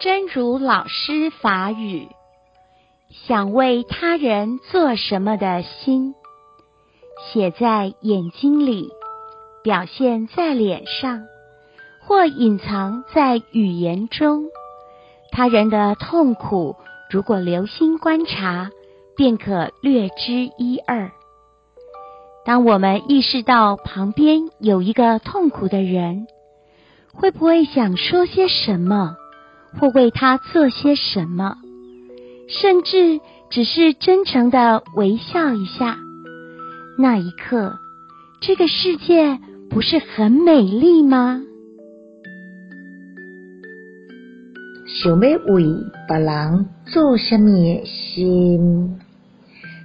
真如老师法语，想为他人做什么的心，写在眼睛里，表现在脸上，或隐藏在语言中。他人的痛苦，如果留心观察，便可略知一二。当我们意识到旁边有一个痛苦的人，会不会想说些什么，或为他做些什么，甚至只是真诚的微笑一下？那一刻，这个世界不是很美丽吗？想要为别人做什么的心，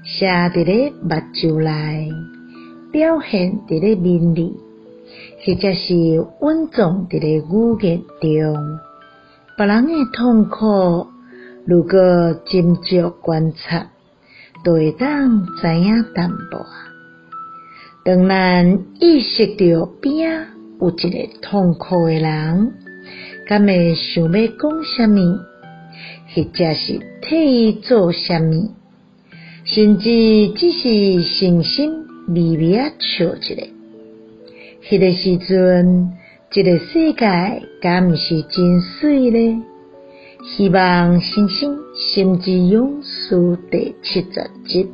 写伫咧目睭内，表现伫咧面里。或者是温重伫咧语言中，别人的痛苦，如果斟酌观察，就会当知影淡薄。当咱意识到边有一个痛苦的人，敢会想要讲什么，或者是替伊做什么，甚至只是诚心微微啊笑一下。迄个时阵，这个世界敢毋是真水咧？希望新生心之勇士第七十集。